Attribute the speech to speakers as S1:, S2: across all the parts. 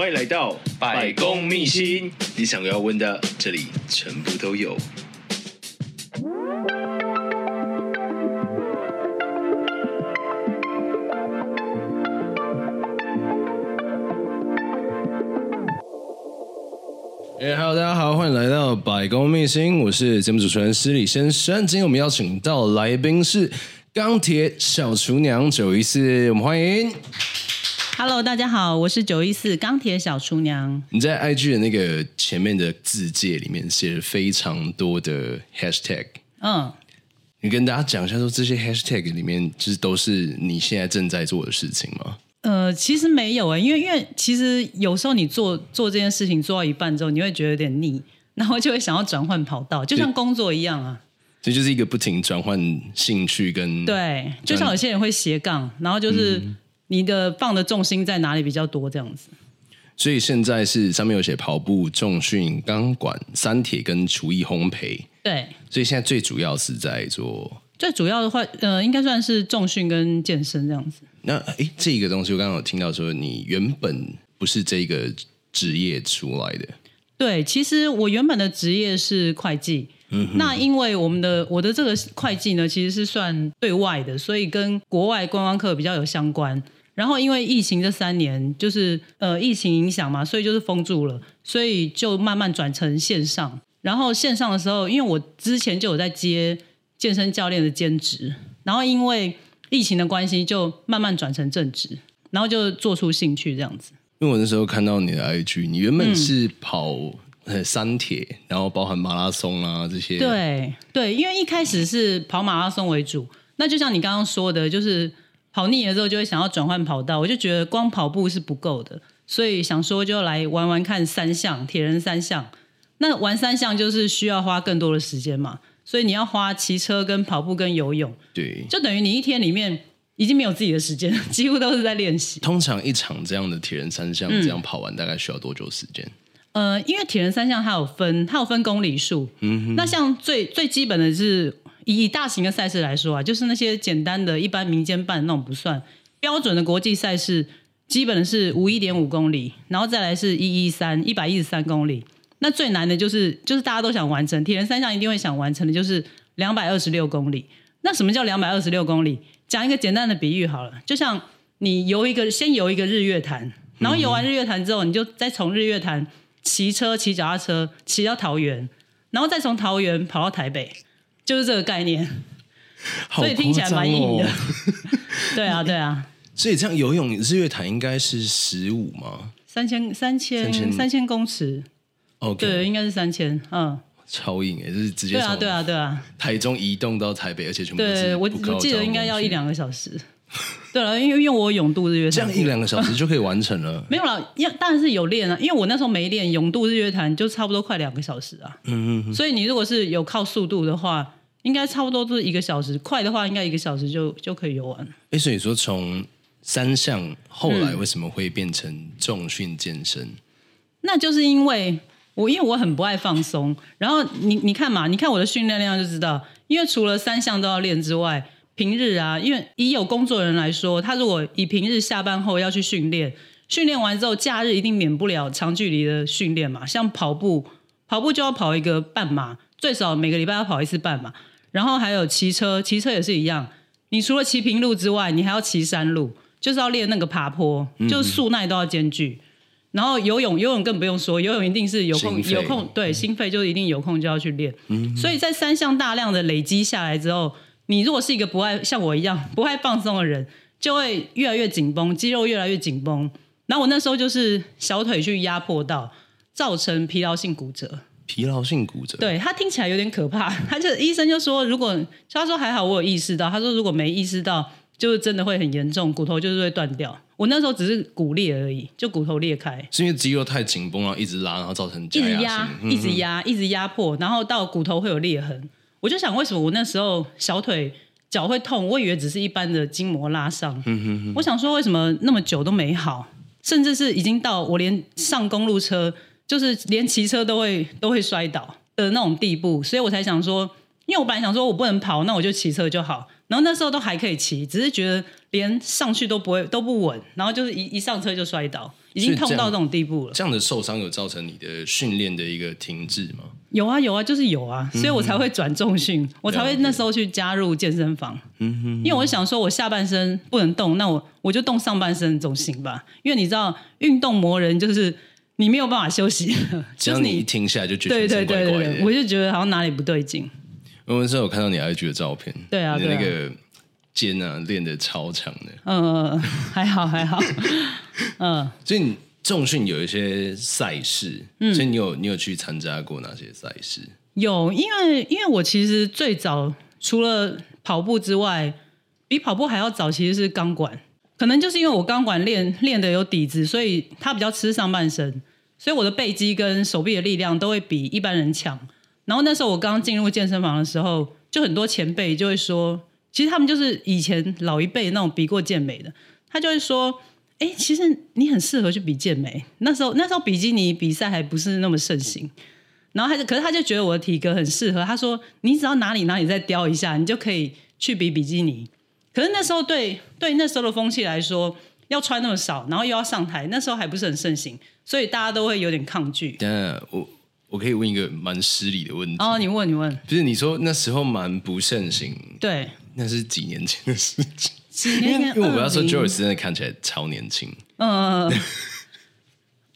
S1: 欢迎来到百工秘辛，你想要问的，这里全部都有。哎，Hello，大家好，欢迎来到百工秘辛，我是节目主持人失礼先生。今天我们邀请到来宾是钢铁小厨娘九一四，我们欢迎。
S2: Hello，大家好，我是九一四钢铁小厨娘。
S1: 你在 IG 的那个前面的字界里面写了非常多的 hashtag，
S2: 嗯，
S1: 你跟大家讲一下，说这些 hashtag 里面就是都是你现在正在做的事情吗？
S2: 呃，其实没有诶，因为因为其实有时候你做做这件事情做到一半之后，你会觉得有点腻，然后就会想要转换跑道，就像工作一样啊。
S1: 这就是一个不停转换兴趣跟
S2: 对，就像有些人会斜杠，然后就是。嗯你的放的重心在哪里比较多？这样子，
S1: 所以现在是上面有写跑步、重训、钢管、三铁跟厨艺烘焙。
S2: 对，
S1: 所以现在最主要是在做
S2: 最主要的话，呃，应该算是重训跟健身这样子。
S1: 那哎，这个东西我刚刚有听到说，你原本不是这个职业出来的。
S2: 对，其实我原本的职业是会计。嗯，那因为我们的我的这个会计呢，其实是算对外的，所以跟国外观光客比较有相关。然后因为疫情这三年，就是呃疫情影响嘛，所以就是封住了，所以就慢慢转成线上。然后线上的时候，因为我之前就有在接健身教练的兼职，然后因为疫情的关系，就慢慢转成正职，然后就做出兴趣这样子。
S1: 因为我那时候看到你的 IG，你原本是跑三铁，嗯、然后包含马拉松啊这些。
S2: 对对，因为一开始是跑马拉松为主，那就像你刚刚说的，就是。跑腻了之后，就会想要转换跑道。我就觉得光跑步是不够的，所以想说就来玩玩看三项铁人三项。那玩三项就是需要花更多的时间嘛，所以你要花骑车、跟跑步、跟游泳。
S1: 对，
S2: 就等于你一天里面已经没有自己的时间，几乎都是在练习。
S1: 通常一场这样的铁人三项这样跑完，大概需要多久时间？
S2: 嗯、呃，因为铁人三项它有分，它有分公里数。嗯哼，那像最最基本的是。以大型的赛事来说啊，就是那些简单的一般民间办那种不算，标准的国际赛事基本是五一点五公里，然后再来是一一三一百一十三公里。那最难的就是就是大家都想完成铁人三项一定会想完成的就是两百二十六公里。那什么叫两百二十六公里？讲一个简单的比喻好了，就像你游一个先游一个日月潭，然后游完日月潭之后，你就再从日月潭骑车骑脚踏车骑到桃园，然后再从桃园跑到台北。就是这个概念，所以听起来蛮硬的。对啊，对啊。
S1: 所以这样游泳日月潭应该是十五吗？
S2: 三千三千三千公尺。对，应该是三千。嗯，
S1: 超硬哎，就是直接对
S2: 啊，对啊，对啊。
S1: 台中移动到台北，而且全部
S2: 对我我记得应该要一两个小时。对了，因为因为我泳渡日月潭，
S1: 这样一两个小时就可以完成了。
S2: 没有了，要当然是有练啊，因为我那时候没练泳渡日月潭，就差不多快两个小时啊。嗯嗯。所以你如果是有靠速度的话。应该差不多都是一个小时，快的话应该一个小时就就可以游完。
S1: 哎，所以说从三项后来为什么会变成重训健身？嗯，
S2: 那就是因为我因为我很不爱放松，然后你你看嘛，你看我的训练量就知道，因为除了三项都要练之外，平日啊，因为以有工作人来说，他如果以平日下班后要去训练，训练完之后假日一定免不了长距离的训练嘛，像跑步，跑步就要跑一个半马，最少每个礼拜要跑一次半嘛。然后还有骑车，骑车也是一样。你除了骑平路之外，你还要骑山路，就是要练那个爬坡，嗯、就是速耐都要兼具。然后游泳，游泳更不用说，游泳一定是有空有空，对，心肺就一定有空就要去练。嗯、所以在三项大量的累积下来之后，你如果是一个不爱像我一样不爱放松的人，就会越来越紧绷，肌肉越来越紧绷。然后我那时候就是小腿去压迫到，造成疲劳性骨折。
S1: 疲劳性骨折，
S2: 对，他听起来有点可怕。他就医生就说，如果他说还好我有意识到，他说如果没意识到，就是真的会很严重，骨头就是会断掉。我那时候只是骨裂而已，就骨头裂开，
S1: 是因为肌肉太紧绷，然后一直拉，然后造成一
S2: 直压、一直压、一直压迫，然后到骨头会有裂痕。我就想，为什么我那时候小腿脚会痛？我以为只是一般的筋膜拉伤。嗯哼哼。我想说，为什么那么久都没好？甚至是已经到我连上公路车。就是连骑车都会都会摔倒的那种地步，所以我才想说，因为我本来想说我不能跑，那我就骑车就好。然后那时候都还可以骑，只是觉得连上去都不会都不稳，然后就是一一上车就摔倒，已经痛到这种地步了。
S1: 这样，的受伤有造成你的训练的一个停滞吗？
S2: 有啊有啊，就是有啊，所以我才会转重训，嗯、我才会那时候去加入健身房。嗯哼，因为我想说，我下半身不能动，那我我就动上半身总行吧？因为你知道，运动磨人就是你没有办法休息，
S1: 只要你一停下来就觉得
S2: 对对对对，我就觉得好像哪里不对劲。
S1: 我那时候有看到你 IG 的照片，
S2: 对啊，
S1: 你那个肩啊练得超长的。
S2: 嗯，还好还好。嗯，
S1: 所以你。重训有一些赛事，嗯，所以你有你有去参加过哪些赛事？
S2: 有，因为因为我其实最早除了跑步之外，比跑步还要早，其实是钢管。可能就是因为我钢管练练的有底子，所以它比较吃上半身，所以我的背肌跟手臂的力量都会比一般人强。然后那时候我刚进入健身房的时候，就很多前辈就会说，其实他们就是以前老一辈那种比过健美的，他就会说。哎，其实你很适合去比健美。那时候，那时候比基尼比赛还不是那么盛行。然后他就，可是他就觉得我的体格很适合。他说：“你只要哪里哪里再雕一下，你就可以去比比基尼。”可是那时候对对那时候的风气来说，要穿那么少，然后又要上台，那时候还不是很盛行，所以大家都会有点抗拒。
S1: 等下，我我可以问一个蛮失礼的问题。
S2: 哦，你问你问，
S1: 不是你说那时候蛮不盛行？
S2: 对，
S1: 那是几年前的事情。
S2: 因为
S1: 因为我要说，Joyce 真的看起来超年轻。
S2: 嗯，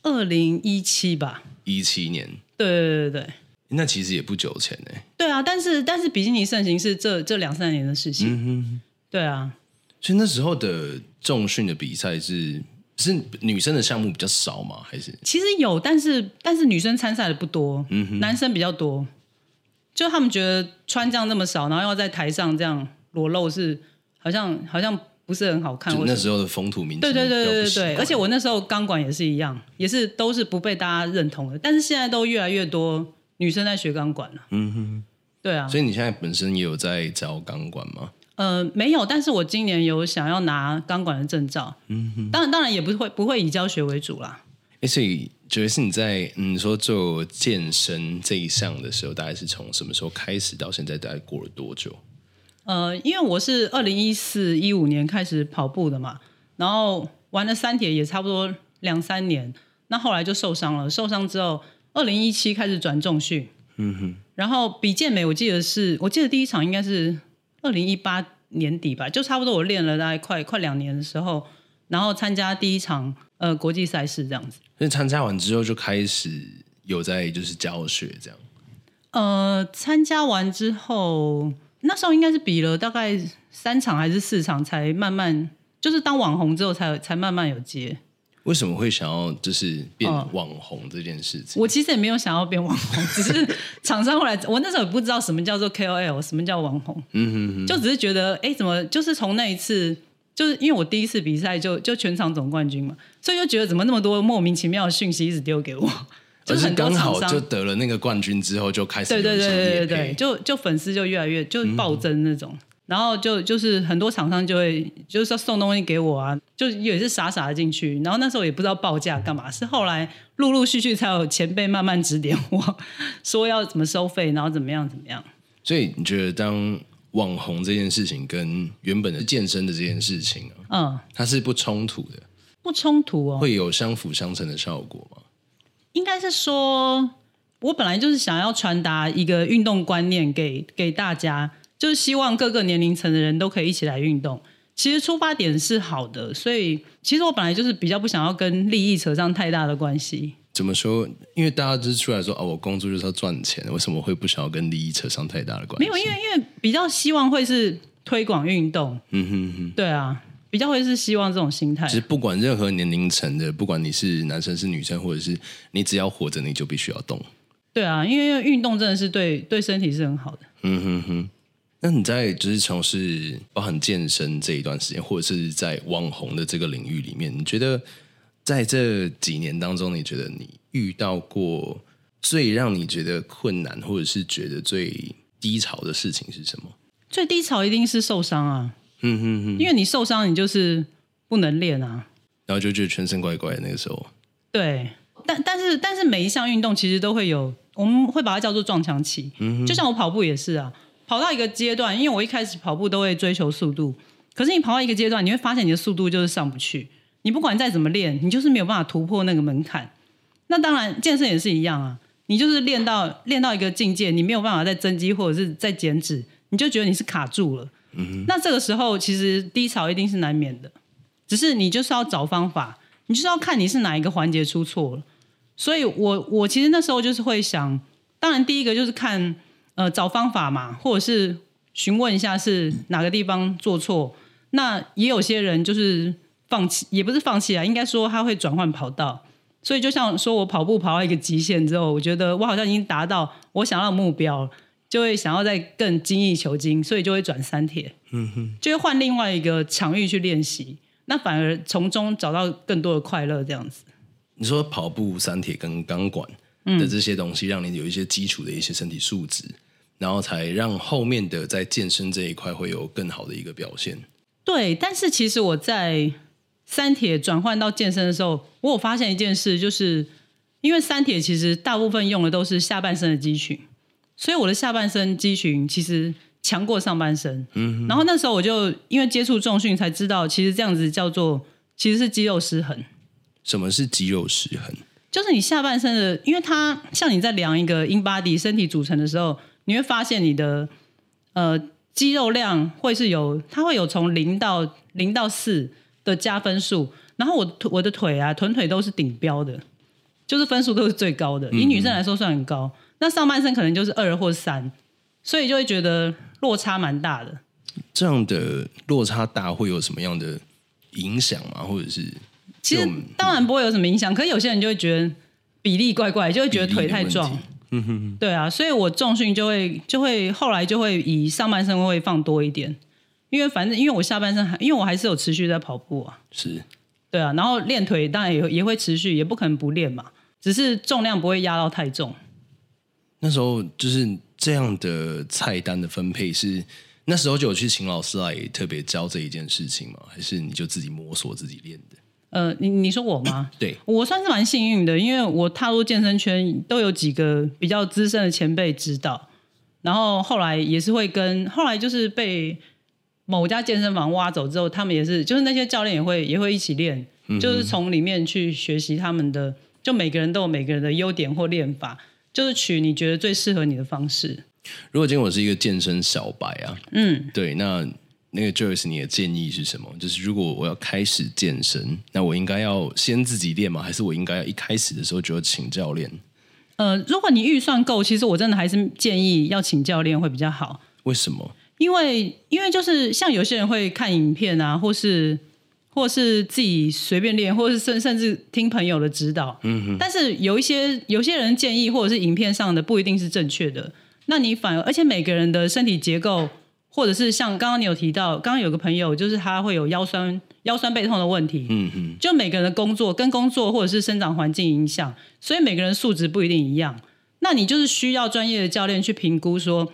S2: 二零一七吧，
S1: 一七年。
S2: 对对对对，
S1: 那其实也不久前呢。
S2: 对啊，但是但是比基尼盛行是这这两三年的事情。嗯哼，对啊。
S1: 所以那时候的重训的比赛是是女生的项目比较少吗？还是
S2: 其实有，但是但是女生参赛的不多，男生比较多。就他们觉得穿这样那么少，然后要在台上这样裸露是。好像好像不是很好看。
S1: 那时候的风土民情，
S2: 对对对对对，而且我那时候钢管也是一样，也是都是不被大家认同的。但是现在都越来越多女生在学钢管了。嗯哼，对啊。
S1: 所以你现在本身也有在教钢管吗？
S2: 呃，没有，但是我今年有想要拿钢管的证照。嗯哼，当然当然也不会不会以教学为主啦。
S1: 哎，所以觉得是你在嗯说做健身这一项的时候，大概是从什么时候开始到现在，大概过了多久？
S2: 呃，因为我是二零一四一五年开始跑步的嘛，然后玩了三铁也差不多两三年，那后来就受伤了。受伤之后，二零一七开始转重训，嗯哼，然后比健美，我记得是我记得第一场应该是二零一八年底吧，就差不多我练了大概快快两年的时候，然后参加第一场呃国际赛事这样子。
S1: 那参加完之后就开始有在就是教学这样。
S2: 呃，参加完之后。那时候应该是比了大概三场还是四场，才慢慢就是当网红之后才才慢慢有接。
S1: 为什么会想要就是变网红这件事情？
S2: 我其实也没有想要变网红，只是厂商后来我那时候也不知道什么叫做 KOL，什么叫网红。嗯哼哼，就只是觉得哎，怎么就是从那一次，就是因为我第一次比赛就就全场总冠军嘛，所以就觉得怎么那么多莫名其妙的讯息一直丢给我。
S1: 就是刚好就得了那个冠军之后，就开始
S2: 对对对对对对，就就粉丝就越来越就暴增那种，嗯、然后就就是很多厂商就会就是说送东西给我啊，就也是傻傻的进去，然后那时候也不知道报价干嘛，是后来陆陆续续才有前辈慢慢指点我说要怎么收费，然后怎么样怎么样。
S1: 所以你觉得当网红这件事情跟原本的健身的这件事情啊，嗯，它是不冲突的，
S2: 不冲突哦，
S1: 会有相辅相成的效果吗？
S2: 应该是说，我本来就是想要传达一个运动观念给给大家，就是希望各个年龄层的人都可以一起来运动。其实出发点是好的，所以其实我本来就是比较不想要跟利益扯上太大的关系。
S1: 怎么说？因为大家就是出来说，哦，我工作就是要赚钱，为什么会不想要跟利益扯上太大的关系？
S2: 没有，因为因为比较希望会是推广运动。嗯哼哼，对啊。比较会是希望这种心态。
S1: 其实不管任何年龄层的，不管你是男生是女生，或者是你只要活着，你就必须要动。
S2: 对啊，因为运动真的是对对身体是很好的。嗯哼
S1: 哼。那你在就是从事包含健身这一段时间，或者是在网红的这个领域里面，你觉得在这几年当中，你觉得你遇到过最让你觉得困难，或者是觉得最低潮的事情是什么？
S2: 最低潮一定是受伤啊。嗯哼哼，因为你受伤，你就是不能练啊，
S1: 然后就觉得全身怪怪的那个时候。
S2: 对，但但是但是每一项运动其实都会有，我们会把它叫做撞墙期。嗯，就像我跑步也是啊，跑跑到一个阶段，因为我一开始跑步都会追求速度，可是你跑到一个阶段，你会发现你的速度就是上不去。你不管再怎么练，你就是没有办法突破那个门槛。那当然，健身也是一样啊。你就是练到练到一个境界，你没有办法再增肌或者是再减脂，你就觉得你是卡住了。那这个时候，其实低潮一定是难免的。只是你就是要找方法，你就是要看你是哪一个环节出错了。所以我我其实那时候就是会想，当然第一个就是看呃找方法嘛，或者是询问一下是哪个地方做错。那也有些人就是放弃，也不是放弃啊，应该说他会转换跑道。所以就像说我跑步跑到一个极限之后，我觉得我好像已经达到我想要的目标，就会想要再更精益求精，所以就会转三铁，嗯哼，就会换另外一个场域去练习。那反而从中找到更多的快乐，这样子。
S1: 你说跑步、三铁跟钢管的这些东西，让你有一些基础的一些身体素质，嗯、然后才让后面的在健身这一块会有更好的一个表现。
S2: 对，但是其实我在三铁转换到健身的时候，我有发现一件事，就是因为三铁其实大部分用的都是下半身的肌群，所以我的下半身肌群其实。强过上半身，嗯，然后那时候我就因为接触重训才知道，其实这样子叫做其实是肌肉失衡。
S1: 什么是肌肉失衡？
S2: 就是你下半身的，因为它像你在量一个 InBody 身体组成的时候，你会发现你的呃肌肉量会是有，它会有从零到零到四的加分数，然后我我的腿啊臀腿都是顶标的，就是分数都是最高的，以女生来说算很高，嗯、那上半身可能就是二或三，所以就会觉得。落差蛮大的，
S1: 这样的落差大会有什么样的影响吗？或者是
S2: 其实当然不会有什么影响，可是有些人就会觉得比例怪怪，就会觉得腿太壮。嗯哼哼，对啊，所以我重训就会就会后来就会以上半身会放多一点，因为反正因为我下半身还因为我还是有持续在跑步啊，
S1: 是，
S2: 对啊，然后练腿当然也也会持续，也不可能不练嘛，只是重量不会压到太重。
S1: 那时候就是。这样的菜单的分配是那时候就有去请老师来特别教这一件事情吗？还是你就自己摸索自己练的？
S2: 呃，你你说我吗？
S1: 对，
S2: 我算是蛮幸运的，因为我踏入健身圈都有几个比较资深的前辈指导，然后后来也是会跟后来就是被某家健身房挖走之后，他们也是就是那些教练也会也会一起练，嗯、就是从里面去学习他们的，就每个人都有每个人的优点或练法。就是取你觉得最适合你的方式。
S1: 如果今天我是一个健身小白啊，
S2: 嗯，
S1: 对，那那个 Joyce，你的建议是什么？就是如果我要开始健身，那我应该要先自己练吗？还是我应该要一开始的时候就要请教练？
S2: 呃，如果你预算够，其实我真的还是建议要请教练会比较好。
S1: 为什么？
S2: 因为因为就是像有些人会看影片啊，或是。或是自己随便练，或是甚甚至听朋友的指导。嗯哼。但是有一些有些人建议，或者是影片上的不一定是正确的。那你反而，而且每个人的身体结构，或者是像刚刚你有提到，刚刚有个朋友就是他会有腰酸、腰酸背痛的问题。嗯嗯。就每个人的工作跟工作或者是生长环境影响，所以每个人素质不一定一样。那你就是需要专业的教练去评估，说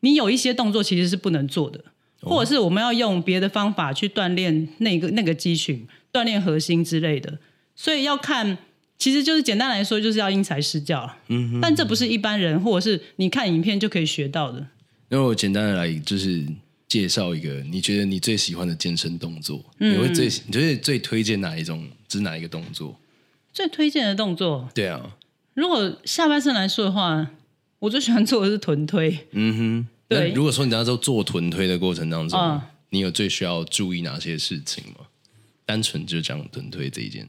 S2: 你有一些动作其实是不能做的。或者是我们要用别的方法去锻炼那个那个肌群，锻炼核心之类的，所以要看，其实就是简单来说，就是要因材施教。嗯哼，但这不是一般人或者是你看影片就可以学到的。
S1: 那我简单的来就是介绍一个，你觉得你最喜欢的健身动作，嗯、你会最你觉得最推荐哪一种？是哪一个动作？
S2: 最推荐的动作？
S1: 对啊，
S2: 如果下半身来说的话，我最喜欢做的是臀推。嗯哼。对，
S1: 如果说你在做做臀推的过程当中，嗯、你有最需要注意哪些事情吗？单纯就讲臀推这一件，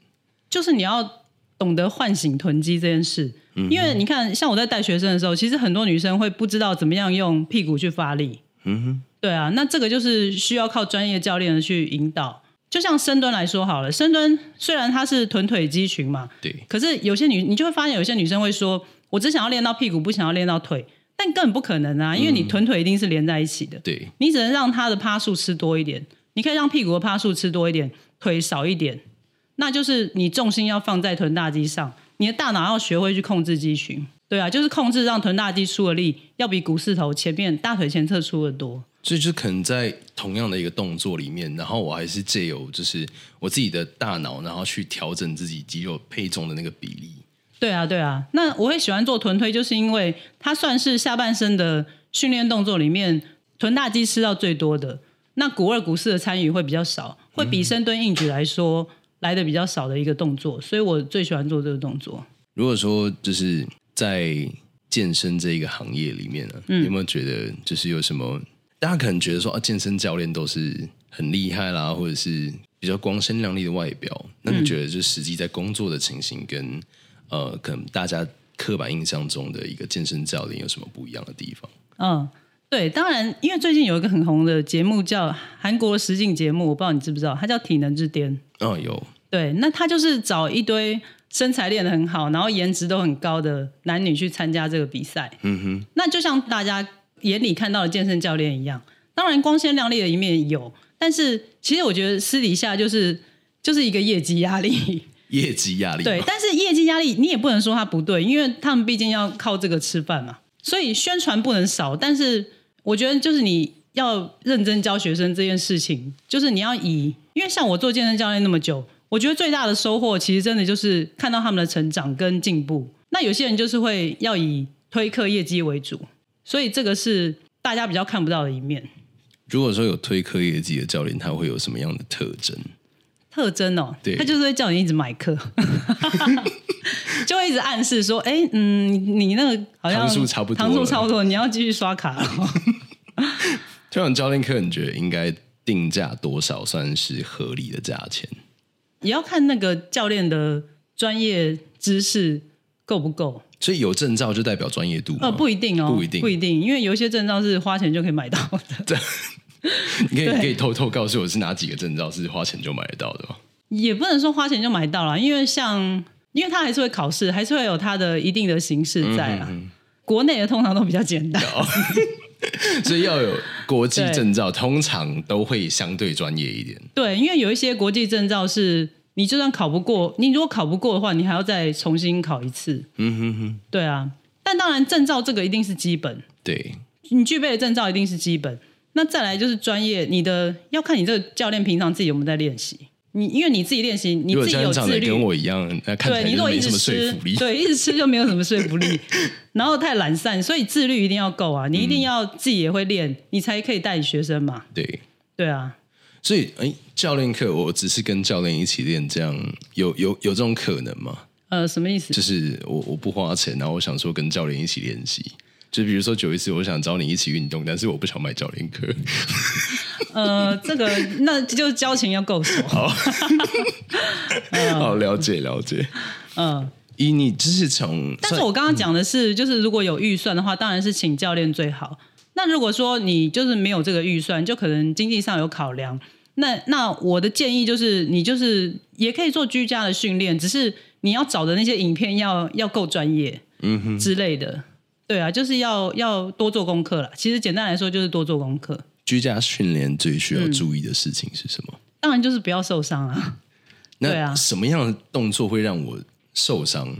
S2: 就是你要懂得唤醒臀肌这件事。嗯、因为你看，像我在带学生的时候，其实很多女生会不知道怎么样用屁股去发力。嗯哼，对啊，那这个就是需要靠专业教练的去引导。就像深蹲来说好了，深蹲虽然它是臀腿肌群嘛，
S1: 对，
S2: 可是有些女你就会发现，有些女生会说，我只想要练到屁股，不想要练到腿。但根本不可能啊，因为你臀腿一定是连在一起的。
S1: 嗯、对，
S2: 你只能让它的趴数吃多一点，你可以让屁股的趴数吃多一点，腿少一点。那就是你重心要放在臀大肌上，你的大脑要学会去控制肌群。对啊，就是控制让臀大肌出的力要比股四头前面大腿前侧出的多。
S1: 所以就可能在同样的一个动作里面，然后我还是借由就是我自己的大脑，然后去调整自己肌肉配重的那个比例。
S2: 对啊，对啊，那我会喜欢做臀推，就是因为它算是下半身的训练动作里面臀大肌吃到最多的。那股二股四的参与会比较少，会比深蹲硬举来说来的比较少的一个动作，所以我最喜欢做这个动作。
S1: 如果说就是在健身这一个行业里面呢、啊，嗯、有没有觉得就是有什么？大家可能觉得说啊，健身教练都是很厉害啦，或者是比较光鲜亮丽的外表。那你觉得就实际在工作的情形跟、嗯、呃，可能大家刻板印象中的一个健身教练有什么不一样的地方？
S2: 嗯。对，当然，因为最近有一个很红的节目叫韩国实境节目，我不知道你知不知道，它叫《体能之巅》。
S1: 哦，有。对，
S2: 那他就是找一堆身材练得很好，然后颜值都很高的男女去参加这个比赛。嗯哼。那就像大家眼里看到的健身教练一样，当然光鲜亮丽的一面有，但是其实我觉得私底下就是就是一个业绩压力。
S1: 业绩压力。
S2: 对，但是业绩压力你也不能说他不对，因为他们毕竟要靠这个吃饭嘛，所以宣传不能少，但是。我觉得就是你要认真教学生这件事情，就是你要以，因为像我做健身教练那么久，我觉得最大的收获其实真的就是看到他们的成长跟进步。那有些人就是会要以推课业绩为主，所以这个是大家比较看不到的一面。
S1: 如果说有推课业绩的教练，他会有什么样的特征？
S2: 特征哦，
S1: 对，
S2: 他就是会叫你一直买课，就 会一直暗示说，哎，嗯，你那个好像
S1: 堂数差不多，
S2: 堂数差不多，你要继续刷卡了。
S1: 这种教练课，你觉得应该定价多少算是合理的价钱？
S2: 也要看那个教练的专业知识够不够。
S1: 所以有证照就代表专业度？
S2: 呃，不一定哦，
S1: 不一定，
S2: 不一定，因为有一些证照是花钱就可以买到的。
S1: 你可以可以偷偷告诉我是哪几个证照是花钱就买得到的吗？
S2: 也不能说花钱就买到了，因为像，因为他还是会考试，还是会有他的一定的形式在啊。国内的通常都比较简单，
S1: 所以要有国际证照，通常都会相对专业一点。
S2: 对，因为有一些国际证照是你就算考不过，你如果考不过的话，你还要再重新考一次。嗯哼哼，对啊。但当然，证照这个一定是基本，
S1: 对，
S2: 你具备的证照一定是基本。那再来就是专业，你的要看你这个教练平常自己有没有在练习。你因为你自己练习，你自己有自律，
S1: 跟我一样，那看起来就没什么说服力。
S2: 对，一直吃就没有什么说服力，然后太懒散，所以自律一定要够啊！你一定要自己也会练，嗯、你才可以带你学生嘛。
S1: 对，
S2: 对啊。
S1: 所以，哎，教练课我只是跟教练一起练，这样有有有这种可能吗？
S2: 呃，什么意思？
S1: 就是我我不花钱，然后我想说跟教练一起练习。就比如说，有一次我想找你一起运动，但是我不想买教练课。
S2: 呃，这个那就交情要够熟。
S1: 好，好了解了解。嗯，以你就是从，
S2: 但是我刚刚讲的是，就是如果有预算的话，当然是请教练最好。那如果说你就是没有这个预算，就可能经济上有考量。那那我的建议就是，你就是也可以做居家的训练，只是你要找的那些影片要要够专业，嗯哼之类的。对啊，就是要要多做功课了。其实简单来说，就是多做功课。
S1: 居家训练最需要注意的事情是什么？嗯、
S2: 当然就是不要受伤啊。对啊，
S1: 什么样的动作会让我受伤？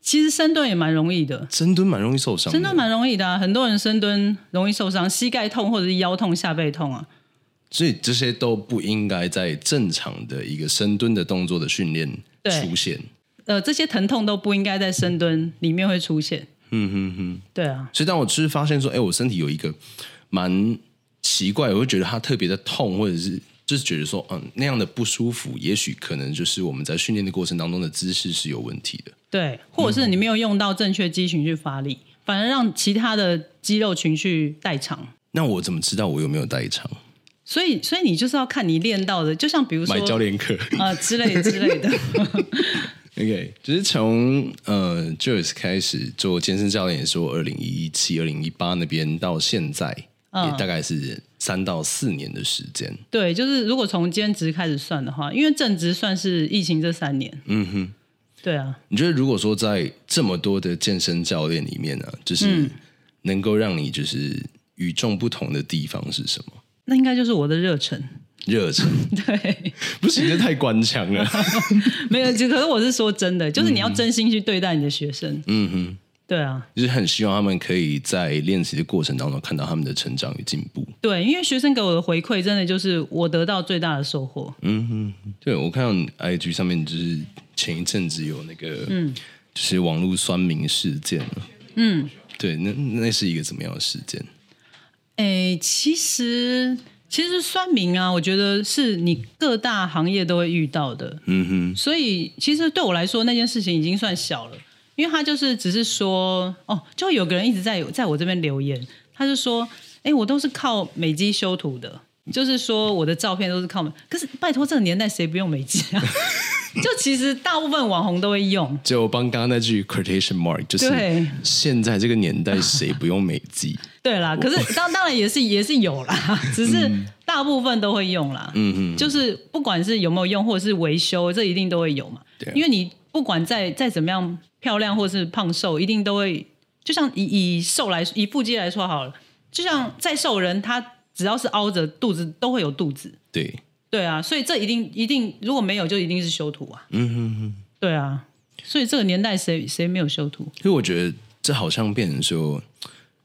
S2: 其实深蹲也蛮容易的，
S1: 深蹲蛮容易受伤，
S2: 深蹲蛮容易的啊。很多人深蹲容易受伤，膝盖痛或者是腰痛、下背痛啊。
S1: 所以这些都不应该在正常的一个深蹲的动作的训练出现。
S2: 呃，这些疼痛都不应该在深蹲里面会出现。嗯哼哼，对啊。
S1: 所以当我就是发现说，哎，我身体有一个蛮奇怪，我会觉得它特别的痛，或者是就是觉得说，嗯，那样的不舒服，也许可能就是我们在训练的过程当中的姿势是有问题的。
S2: 对，或者是你没有用到正确肌群去发力，嗯、反而让其他的肌肉群去代偿。
S1: 那我怎么知道我有没有代偿？
S2: 所以，所以你就是要看你练到的，就像比如说
S1: 买教练课
S2: 啊、呃、之类之类的。
S1: OK，就是从呃 Joyce 开始做健身教练，也是我二零一七、二零一八那边到现在，嗯、也大概是三到四年的时间。
S2: 对，就是如果从兼职开始算的话，因为正职算是疫情这三年。嗯哼，对啊。
S1: 你觉得如果说在这么多的健身教练里面呢、啊，就是能够让你就是与众不同的地方是什么？
S2: 那应该就是我的热忱。
S1: 热忱
S2: 对，
S1: 不行，这太官腔了。
S2: 没有，就可是我是说真的，就是你要真心去对待你的学生。嗯哼，对啊，
S1: 就是很希望他们可以在练习的过程当中看到他们的成长与进步。
S2: 对，因为学生给我的回馈，真的就是我得到最大的收获。嗯
S1: 哼，对，我看到 IG 上面就是前一阵子有那个，嗯，就是网络酸民事件。嗯，对，那那是一个怎么样的事件？
S2: 哎，其实其实酸民啊，我觉得是你各大行业都会遇到的。嗯哼。所以其实对我来说，那件事情已经算小了，因为他就是只是说，哦，就有个人一直在在我这边留言，他就说，哎，我都是靠美肌修图的，就是说我的照片都是靠美，可是拜托，这个年代谁不用美肌啊？就其实大部分网红都会用，
S1: 就我帮刚刚那句 quotation mark，就是现在这个年代谁不用美肌？
S2: 对啦，可是当当然也是也是有啦，只是大部分都会用啦。嗯嗯，就是不管是有没有用，或者是维修，这一定都会有嘛。对，因为你不管再再怎么样漂亮，或是胖瘦，一定都会。就像以以瘦来以腹肌来说好了，就像再瘦人，他只要是凹着肚子，都会有肚子。
S1: 对。
S2: 对啊，所以这一定一定，如果没有就一定是修图啊。嗯哼哼。对啊，所以这个年代谁谁没有修图？
S1: 所以我觉得这好像变成说，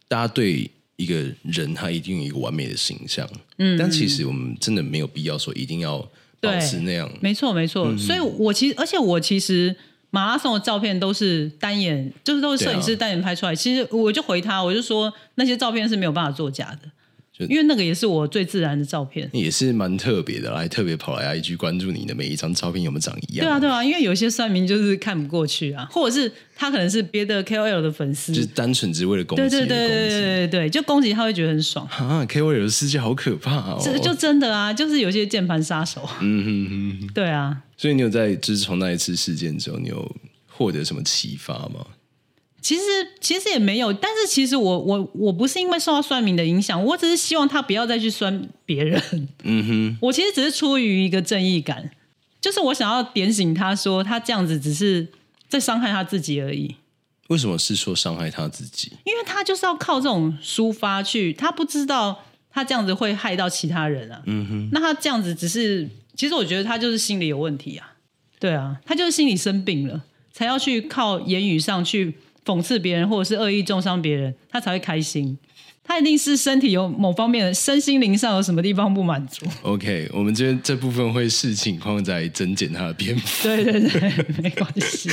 S1: 大家对一个人他一定有一个完美的形象。嗯。但其实我们真的没有必要说一定要保持那样。
S2: 没错没错。嗯、所以我其实，而且我其实马拉松的照片都是单眼，就是都是摄影师单眼拍出来。啊、其实我就回他，我就说那些照片是没有办法作假的。就因为那个也是我最自然的照片，
S1: 也是蛮特别的，还特别跑来 IG 关注你的每一张照片有没有长一样？
S2: 对啊，对啊，因为有些算命就是看不过去啊，或者是他可能是别的 KOL 的粉丝，
S1: 就是单纯只为了攻击，对
S2: 对对对对对对，就攻击他会觉得很爽
S1: 啊！KOL 的世界好可怕哦，
S2: 这就真的啊，就是有些键盘杀手，嗯哼哼，对啊。
S1: 所以你有在就是从那一次事件之后，你有获得什么启发吗？
S2: 其实其实也没有，但是其实我我我不是因为受到算命的影响，我只是希望他不要再去酸别人。嗯哼，我其实只是出于一个正义感，就是我想要点醒他说，他这样子只是在伤害他自己而已。
S1: 为什么是说伤害他自己？
S2: 因为他就是要靠这种抒发去，他不知道他这样子会害到其他人啊。嗯哼，那他这样子只是，其实我觉得他就是心理有问题啊。对啊，他就是心理生病了，才要去靠言语上去。讽刺别人，或者是恶意中伤别人，他才会开心。他一定是身体有某方面的身心灵上有什么地方不满足。
S1: OK，我们这边这部分会视情况再增减他的篇幅。
S2: 对对对，没关系。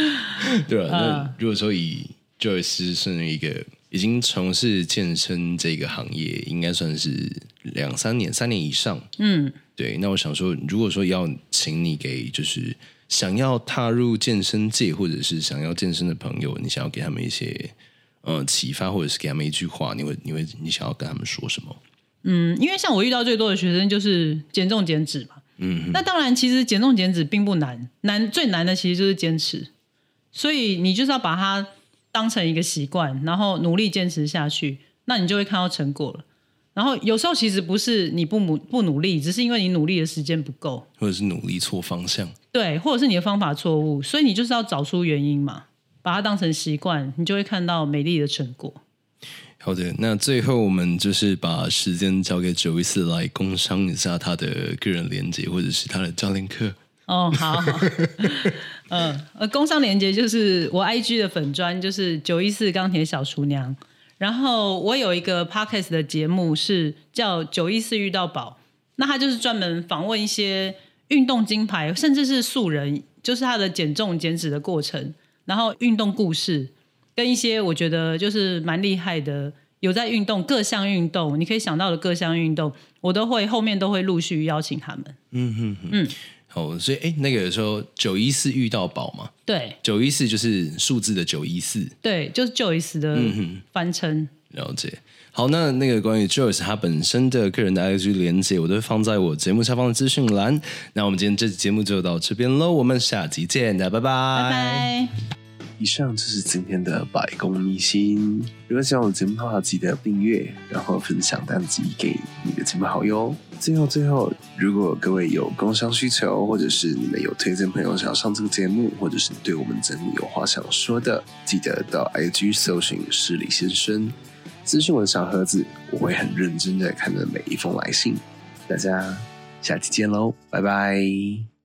S1: 对啊，那如果说以 Joyce 是一个已经从事健身这个行业，应该算是两三年、三年以上。嗯，对。那我想说，如果说要请你给就是。想要踏入健身界，或者是想要健身的朋友，你想要给他们一些呃启发，或者是给他们一句话，你会你会你想要跟他们说什么？
S2: 嗯，因为像我遇到最多的学生就是减重减脂嘛。嗯，那当然，其实减重减脂并不难，难最难的其实就是坚持。所以你就是要把它当成一个习惯，然后努力坚持下去，那你就会看到成果了。然后有时候其实不是你不努不努力，只是因为你努力的时间不够，
S1: 或者是努力错方向，
S2: 对，或者是你的方法错误，所以你就是要找出原因嘛，把它当成习惯，你就会看到美丽的成果。
S1: 好的，那最后我们就是把时间交给 Joyce 来工商一下他的个人连结，或者是他的教练课。
S2: 哦，好，好，嗯，呃，工商连结就是我 IG 的粉砖，就是九一四钢铁小厨娘。然后我有一个 podcast 的节目是叫《九一四遇到宝》，那他就是专门访问一些运动金牌，甚至是素人，就是他的减重减脂的过程，然后运动故事，跟一些我觉得就是蛮厉害的，有在运动各项运动，你可以想到的各项运动，我都会后面都会陆续邀请他们。嗯嗯
S1: 嗯。好，所以哎，那个时候九一四遇到宝嘛，
S2: 对，
S1: 九一四就是数字的九一四，
S2: 对，就是 Joyce 的翻称。嗯、
S1: 了解。好，那那个关于 Joyce 他本身的个人的 IG 连接，我都会放在我节目下方的资讯栏。那我们今天这期节目就到这边喽，我们下集见，大家拜拜，
S2: 拜拜。
S3: 以上就是今天的百公秘辛。如果喜欢我的节目的话，记得订阅，然后分享单集给你的亲朋好友。最后，最后，如果各位有工商需求，或者是你们有推荐朋友想要上这个节目，或者是对我们节目有话想说的，记得到 IG 搜寻失礼先生，私讯我的小盒子，我会很认真的看着每一封来信。大家下期见喽，拜拜。